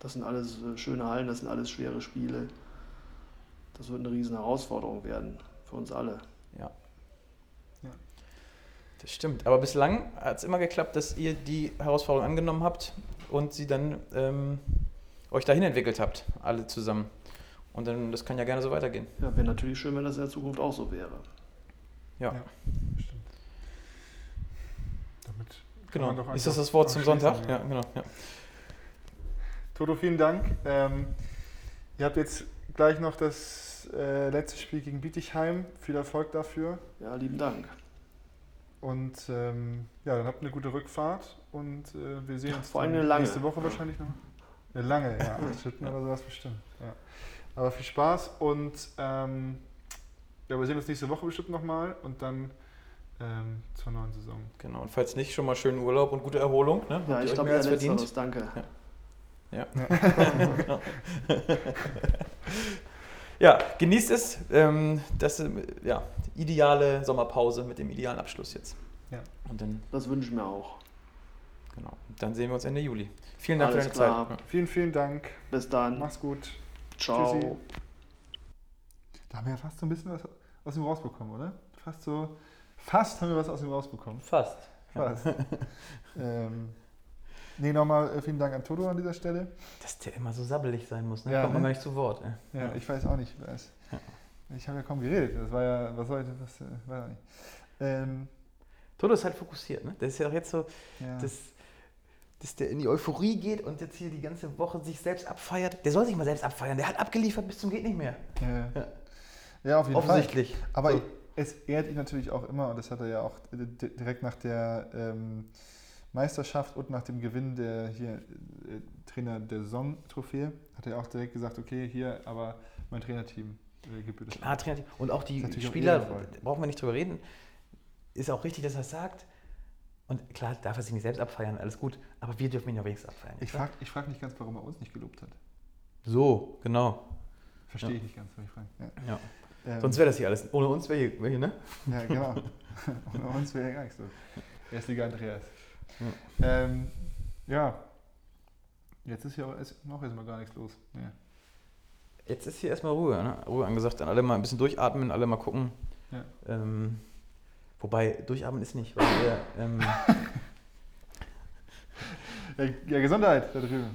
das sind alles äh, schöne Hallen, das sind alles schwere Spiele. Das wird eine riesen Herausforderung werden für uns alle. Ja. Das stimmt. Aber bislang hat es immer geklappt, dass ihr die Herausforderung angenommen habt und sie dann ähm, euch dahin entwickelt habt, alle zusammen. Und dann, das kann ja gerne so weitergehen. Ja, wäre natürlich schön, wenn das in der Zukunft auch so wäre. Ja. ja stimmt. Damit genau. Ist das das Wort zum Sonntag? Ja, ja genau. Ja. Toto, vielen Dank. Ähm, ihr habt jetzt gleich noch das äh, letzte Spiel gegen Bietigheim. Viel Erfolg dafür. Ja, lieben Dank. Und ähm, ja, dann habt eine gute Rückfahrt und äh, wir sehen uns vor allem eine lange. nächste Woche wahrscheinlich noch. Eine lange, ja, acht oder sowas bestimmt. Ja. Aber viel Spaß und ähm, ja, wir sehen uns nächste Woche bestimmt nochmal und dann ähm, zur neuen Saison. Genau, und falls nicht, schon mal schönen Urlaub und gute Erholung. Ne? Ja, ich glaube, mehr als verdient. danke. Ja. Ja. ja. genießt es. Ähm, das ist ja, ideale Sommerpause mit dem idealen Abschluss jetzt. Ja. Und dann, das wünsche ich mir auch. Genau. Dann sehen wir uns Ende Juli. Vielen Dank Alles für deine klar. Zeit. Vielen, vielen Dank. Bis dann. Mach's gut. Ciao. Tschüssi. Da haben wir ja fast so ein bisschen was aus ihm rausbekommen, oder? Fast so. Fast haben wir was aus ihm rausbekommen. Fast. Fast. ähm, nee, nochmal äh, vielen Dank an Toto an dieser Stelle. Dass der immer so sabbelig sein muss, ne? Ja, kommt man ne? gar nicht zu Wort. Ey. Ja, ich weiß auch nicht. Was. Ja. Ich habe ja kaum geredet. Das war ja, was sollte das? Äh, weiß ich nicht. Ähm, Toto ist halt fokussiert, ne? Das ist ja auch jetzt so, ja. dass, dass der in die Euphorie geht und jetzt hier die ganze Woche sich selbst abfeiert. Der soll sich mal selbst abfeiern. Der hat abgeliefert bis zum geht nicht mehr. Ja, ja. ja auf jeden Offensichtlich. Fall. Aber so. es ehrt ihn natürlich auch immer, und das hat er ja auch direkt nach der ähm, Meisterschaft und nach dem Gewinn der hier äh, Trainer der Saison-Trophäe, hat er auch direkt gesagt, okay, hier, aber mein Trainerteam gebührt. Klar, Trainer. Und auch die Spieler, brauchen wir nicht drüber reden, ist auch richtig, dass er es sagt. Und klar, darf er sich nicht selbst abfeiern, alles gut, aber wir dürfen ihn ja wenigstens abfeiern. Ich frage ich frag nicht ganz, warum er uns nicht gelobt hat. So, genau. Verstehe ja. ich nicht ganz, was ich frage. Ja. ja. Ähm, Sonst wäre das hier alles. Ohne uns wäre hier, wär hier, ne? Ja, genau. Ohne uns wäre hier gar nichts so. Erstliga Andreas. Ja. Ähm, ja. Jetzt ist hier auch, ist noch erstmal gar nichts los. Ja. Jetzt ist hier erstmal Ruhe, ne? Ruhe angesagt. Dann alle mal ein bisschen durchatmen, alle mal gucken. Ja. Ähm, wobei, durchatmen ist nicht, weil wir. Ähm, ja, ja, Gesundheit da drüben.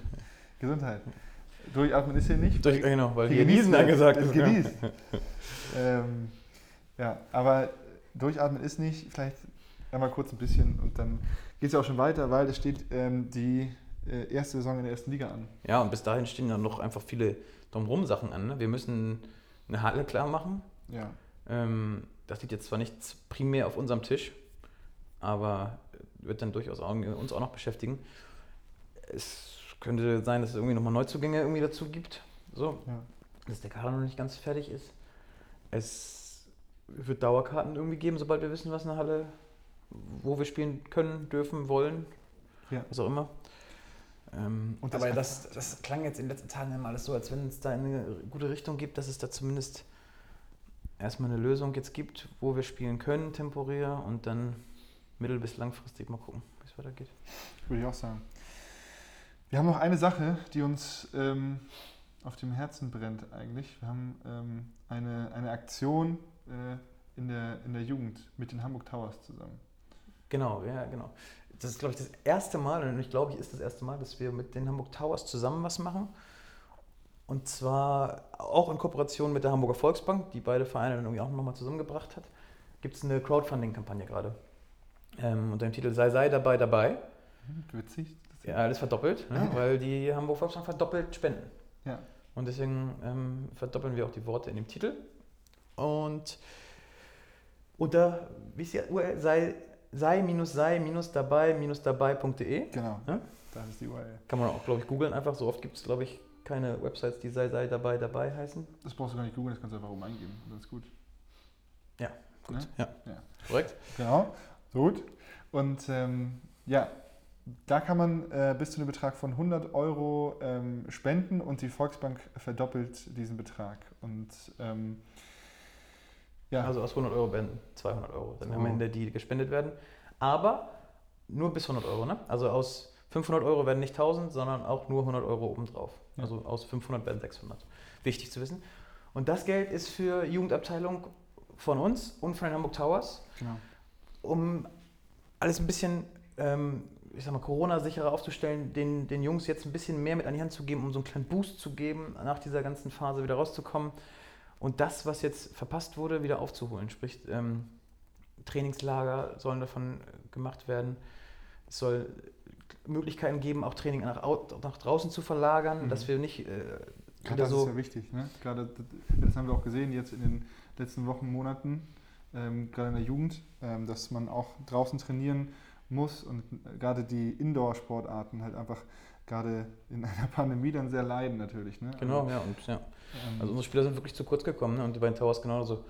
Gesundheit. Durchatmen ist hier nicht. Durch, genau, weil hier Genießen angesagt ist. Genießt. ähm, ja, aber durchatmen ist nicht, vielleicht einmal kurz ein bisschen und dann geht es ja auch schon weiter, weil es steht ähm, die äh, erste Saison in der ersten Liga an. Ja, und bis dahin stehen dann noch einfach viele drumherum Sachen an. Ne? Wir müssen eine Halle klar machen. Ja. Ähm, das liegt jetzt zwar nicht primär auf unserem Tisch, aber wird dann durchaus auch, uns auch noch beschäftigen. Es könnte sein, dass es irgendwie nochmal Neuzugänge irgendwie dazu gibt. So, Ja. dass der Kader noch nicht ganz fertig ist. Es wird Dauerkarten irgendwie geben, sobald wir wissen, was eine Halle, wo wir spielen können, dürfen, wollen, Ja. was auch immer. Ähm, Und das aber das, das klang jetzt in den letzten Tagen immer alles so, als wenn es da eine gute Richtung gibt, dass es da zumindest erstmal eine Lösung jetzt gibt, wo wir spielen können, temporär und dann mittel- bis langfristig mal gucken, wie es weitergeht. Würde ich auch sagen. Wir haben noch eine Sache, die uns ähm, auf dem Herzen brennt eigentlich. Wir haben ähm, eine, eine Aktion äh, in, der, in der Jugend mit den Hamburg Towers zusammen. Genau, ja, genau. Das ist, glaube ich, das erste Mal, und ich glaube, ich ist das erste Mal, dass wir mit den Hamburg Towers zusammen was machen. Und zwar auch in Kooperation mit der Hamburger Volksbank, die beide Vereine dann irgendwie auch nochmal zusammengebracht hat, gibt es eine Crowdfunding-Kampagne gerade. Ähm, unter dem Titel Sei, sei dabei, dabei. Hm, Witzig. Ja, alles verdoppelt, ne? Weil die Hamburg Volksbank verdoppelt Spenden. Ja. Und deswegen ähm, verdoppeln wir auch die Worte in dem Titel. Und unter, wie ist die URL? Sei, sei minus sei minus dabei minus dabei.de Genau. Ja? Das ist die URL. kann man auch, glaube ich, googeln einfach. So oft gibt es, glaube ich, keine Websites, die sei, sei dabei dabei heißen. Das brauchst du gar nicht googeln, das kannst du einfach oben eingeben. Das ist gut. Gut, Ne? ja. Ja. Korrekt. Genau. So gut. Und ähm, ja, da kann man äh, bis zu einem Betrag von 100 Euro ähm, spenden und die Volksbank verdoppelt diesen Betrag. Und ähm, ja, Also aus 100 Euro werden 200 Euro dann So. am Ende, die gespendet werden. Aber nur bis 100 Euro, ne? Also aus 500 Euro werden nicht 1000, sondern auch nur 100 Euro obendrauf. Ja. Also aus 500 werden 600. Wichtig zu wissen. Und das Geld ist für Jugendabteilung von uns und von den Hamburg Towers, genau. um alles ein bisschen, ähm, ich sag mal, Corona-sicherer aufzustellen, den, den Jungs jetzt ein bisschen mehr mit an die Hand zu geben, um so einen kleinen Boost zu geben, nach dieser ganzen Phase wieder rauszukommen und das, was jetzt verpasst wurde, wieder aufzuholen. Sprich, ähm, Trainingslager sollen davon äh, gemacht werden. Es soll Möglichkeiten geben, auch Training nach, nach draußen zu verlagern, Mhm. dass wir nicht äh, wieder das ist so. ja wichtig. Ne? Gerade das, das haben wir auch gesehen jetzt in den letzten Wochen, Monaten, ähm, gerade in der Jugend, ähm, dass man auch draußen trainieren muss und gerade die Indoor-Sportarten halt einfach gerade in einer Pandemie dann sehr leiden natürlich. Ne? Genau, Also, ja. Und, ja. ähm, Also unsere Spieler sind wirklich zu kurz gekommen ne? und die beiden Towers genauso.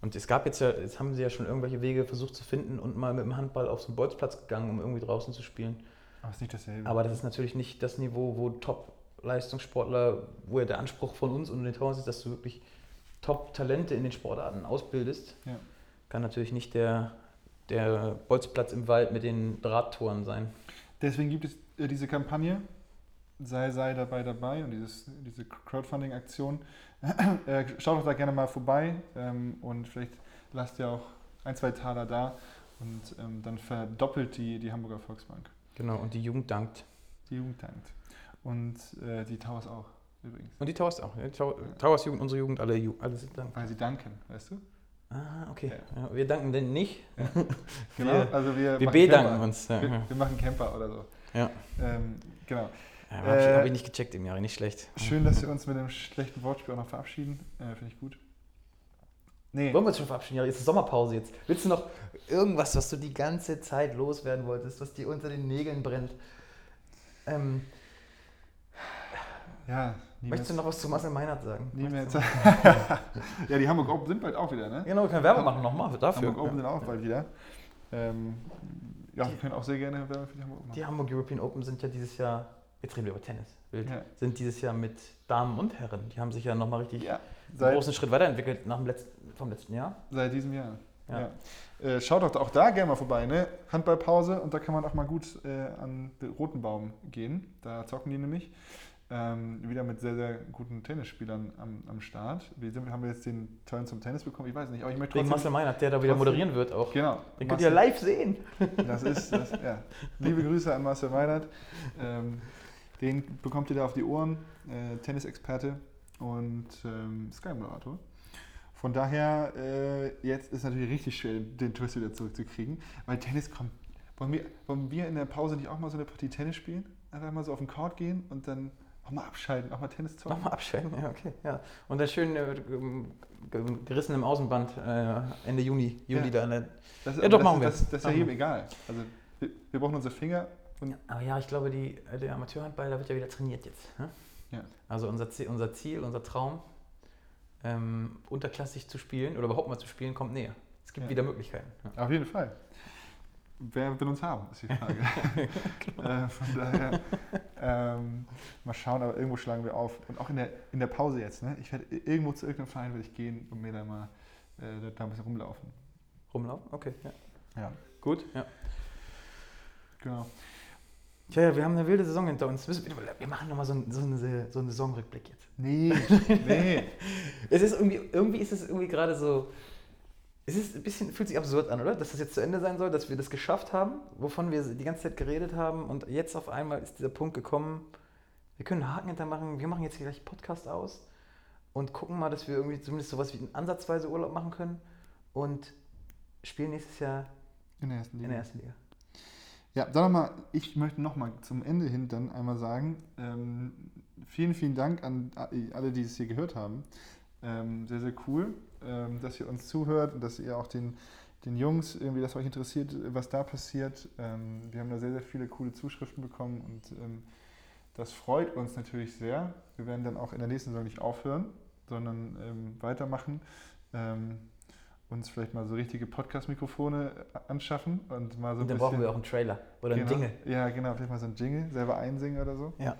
Und es gab jetzt ja, jetzt haben sie ja schon irgendwelche Wege versucht zu finden und mal mit dem Handball auf so einen Bolzplatz gegangen, um irgendwie draußen zu spielen. aber es ist nicht dasselbe. Aber das ist natürlich nicht das Niveau, wo Top-Leistungssportler, wo ja der Anspruch von uns und den Towers ist, dass du wirklich Top-Talente in den Sportarten ausbildest. Ja. Kann natürlich nicht der, der Bolzplatz im Wald mit den Drahttoren sein. Deswegen gibt es äh, diese Kampagne, sei, sei dabei dabei und dieses, diese Crowdfunding-Aktion. Äh, schaut doch da gerne mal vorbei ähm, und vielleicht lasst ihr auch ein, zwei Taler da und ähm, dann verdoppelt die, die Hamburger Volksbank. Genau, und die Jugend dankt. Die Jugend dankt. Und äh, die Towers auch übrigens. Und die Towers auch. Tow- Towers Jugend, unsere Jugend, alle, Ju alle sind dankt. Weil sie danken, weißt du? Ah, okay. Ja, wir danken denn nicht. Genau, Wir- also wir, Wir bedanken Camper. uns. Wir, wir machen Camper oder so. Ja. Ähm, genau. Ja, habe ich, Äh, hab ich nicht gecheckt im Jahre, nicht schlecht. Schön, dass wir uns mit dem schlechten Wortspiel auch noch verabschieden. Äh, Finde ich gut. Nee. Wollen wir uns schon verabschieden? Ja, jetzt ist Sommerpause jetzt. Willst du noch irgendwas, was du die ganze Zeit loswerden wolltest, was dir unter den Nägeln brennt? Ähm, Ja, möchtest du noch was zu Marcel Meinert sagen? nie mehr Möchtest Ja, die Hamburg Open sind bald auch wieder, ne? Genau, wir können Werbung machen nochmal dafür. Hamburg Open sind auch bald wieder. Ähm, ja, wir können auch sehr gerne Werbung für die Hamburg Open Die machen. Hamburg European Open sind ja dieses Jahr, jetzt reden wir über Tennis, wild, Ja. sind dieses Jahr mit Damen und Herren. Die haben sich ja nochmal richtig Ja, einen großen Schritt weiterentwickelt nach dem letzten, vom letzten Jahr. seit diesem Jahr. Ja. Ja. Äh, schaut doch auch da gerne mal vorbei, ne? Handballpause und da kann man auch mal gut äh, an den Rotenbaum gehen. Da zocken die nämlich. Ähm, wieder mit sehr, sehr guten Tennisspielern am, am Start. Wir sind, haben wir jetzt den Turn zum Tennis bekommen? Ich weiß nicht, aber ich möchte Wegen trotzdem... Marcel Meinert, der da wieder trotzdem- moderieren wird auch. Genau. Den könnt ihr live sehen. Das ist, das, ja. Liebe Grüße an Marcel Meinert. Ähm, den bekommt ihr da auf die Ohren. Äh, Tennisexperte und ähm, Sky-Moderator. Von daher, äh, jetzt ist natürlich richtig schwer, den Twist wieder zurückzukriegen, weil Tennis kommt. Wollen wir, wollen wir in der Pause nicht auch mal so eine Partie Tennis spielen? Einfach mal so auf den Court gehen und dann auch mal abschalten, auch mal Tennis zocken? Nochmal abschalten, ja, okay. Ja. Und dann schön äh, ge- gerissen im Außenband äh, Ende Juni. Juli Ja. da Das, Ja, doch, das, machen wir. Das, das ist ja jedem wir. egal. Also wir, wir brauchen unsere Finger und aber ja, ich glaube, die, äh, der Amateurhandball, da wird ja wieder trainiert jetzt. Ne? Ja. Also unser Ziel, unser Ziel, unser Traum, ähm, unterklassig zu spielen oder überhaupt mal zu spielen, kommt näher. Es gibt Ja. wieder Möglichkeiten. Auf jeden Fall. Wer will uns haben, ist die Frage. äh, von daher ähm, mal schauen, aber irgendwo schlagen wir auf. Und auch in der, in der Pause jetzt. Ne? Ich werde irgendwo zu irgendeinem Verein werde ich gehen und mir da mal äh, da ein bisschen rumlaufen. Rumlaufen? Okay, ja. Ja, Gut, ja. genau. Tja, ja, wir haben eine wilde Saison hinter uns. Wir machen nochmal so, einen- so, eine, so einen Saisonrückblick jetzt. Nee, nee. Es ist irgendwie, irgendwie ist es irgendwie gerade so. Es ist ein bisschen, fühlt sich absurd an, oder? Dass das jetzt zu Ende sein soll, dass wir das geschafft haben, wovon wir die ganze Zeit geredet haben und jetzt auf einmal ist dieser Punkt gekommen, wir können einen Haken hintermachen, wir machen jetzt hier gleich Podcast aus und gucken mal, dass wir irgendwie zumindest sowas wie einen ansatzweise Urlaub machen können und spielen nächstes Jahr In der ersten Liga. in der ersten Liga. Ja, dann nochmal, ich möchte nochmal zum Ende hin dann einmal sagen, ähm, vielen, vielen Dank an alle, die es hier gehört haben. Ähm, sehr, sehr cool, ähm, dass ihr uns zuhört und dass ihr auch den, den Jungs irgendwie, dass euch interessiert, was da passiert. Ähm, wir haben da sehr, sehr viele coole Zuschriften bekommen und ähm, das freut uns natürlich sehr. Wir werden dann auch in der nächsten Saison nicht aufhören, sondern ähm, weitermachen. Ähm, uns vielleicht mal so richtige Podcast-Mikrofone anschaffen und mal so ein Und dann bisschen brauchen wir auch einen Trailer oder einen genau. Jingle. Ja, genau, vielleicht mal so ein Jingle, selber einsingen oder so. Ja.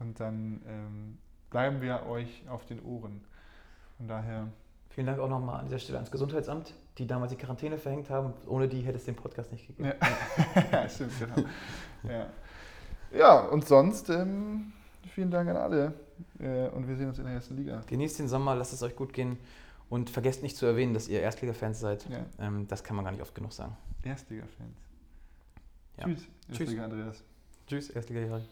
Und dann ähm, bleiben wir euch auf den Ohren. Von daher, Vielen Dank auch nochmal an dieser Stelle ans Gesundheitsamt, die damals die Quarantäne verhängt haben. Ohne die hätte es den Podcast nicht gegeben. ja, ja stimmt, genau. Ja, ja und sonst ähm, vielen Dank an alle. Äh, und wir sehen uns in der ersten Liga. Genießt den Sommer, lasst es euch gut gehen und vergesst nicht zu erwähnen, dass ihr Erstliga-Fans seid. Ja, Ähm, das kann man gar nicht oft genug sagen. Erstliga-Fans. Ja. Tschüss, Tschüss. Erstliga Andreas. Tschüss, Erstliga-Jahre.